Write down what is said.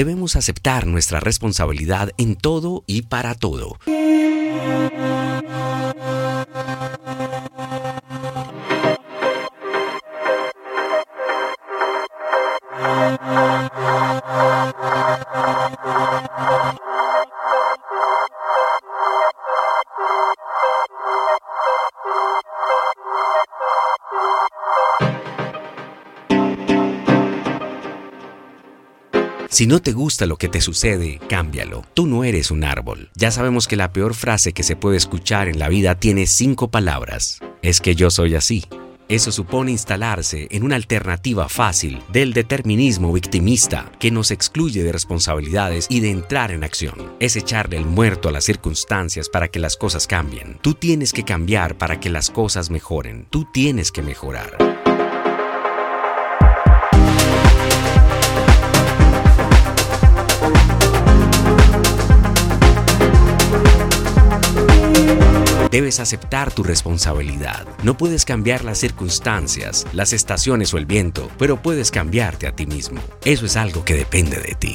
Debemos aceptar nuestra responsabilidad en todo y para todo. Si no te gusta lo que te sucede, cámbialo. Tú no eres un árbol. Ya sabemos que la peor frase que se puede escuchar en la vida tiene cinco palabras. Es que yo soy así. Eso supone instalarse en una alternativa fácil del determinismo victimista que nos excluye de responsabilidades y de entrar en acción. Es echarle el muerto a las circunstancias para que las cosas cambien. Tú tienes que cambiar para que las cosas mejoren. Tú tienes que mejorar. Debes aceptar tu responsabilidad. No puedes cambiar las circunstancias, las estaciones o el viento, pero puedes cambiarte a ti mismo. Eso es algo que depende de ti.